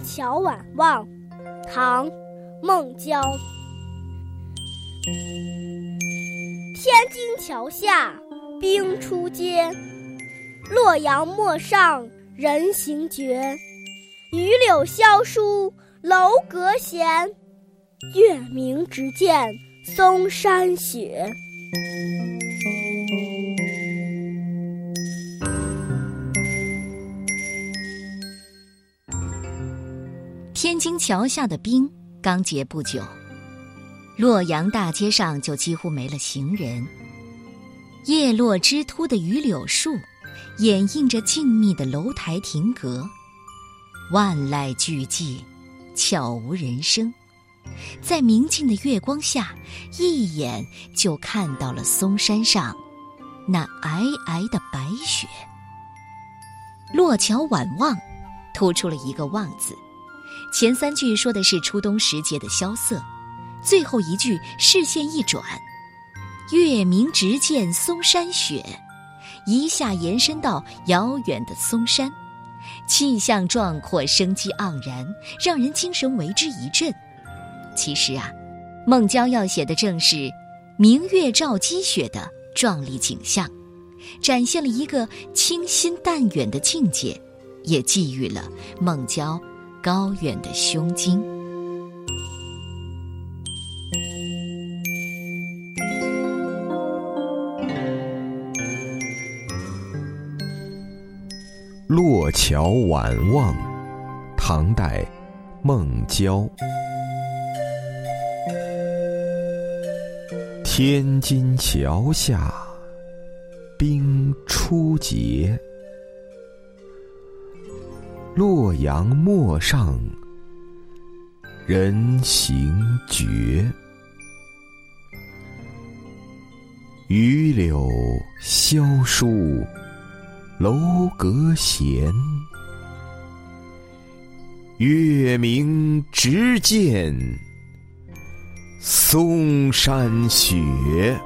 《桥晚望》唐·孟郊。天津桥下冰初结，洛阳陌上人行绝。榆柳萧疏楼阁闲，月明直见嵩山雪。天津桥下的冰刚结不久，洛阳大街上就几乎没了行人。叶落枝突的榆柳树，掩映着静谧的楼台亭阁，万籁俱寂，悄无人声。在明净的月光下，一眼就看到了嵩山上那皑皑的白雪。洛桥晚望，突出了一个“望”字。前三句说的是初冬时节的萧瑟，最后一句视线一转，月明直见嵩山雪，一下延伸到遥远的嵩山，气象壮阔，生机盎然，让人精神为之一振。其实啊，孟郊要写的正是明月照积雪的壮丽景象，展现了一个清新淡远的境界，也寄予了孟郊。高远的胸襟。《洛桥晚望》，唐代，孟郊。天津桥下，冰初结。洛阳陌上人行绝，榆柳萧疏楼阁闲，月明直见嵩山雪。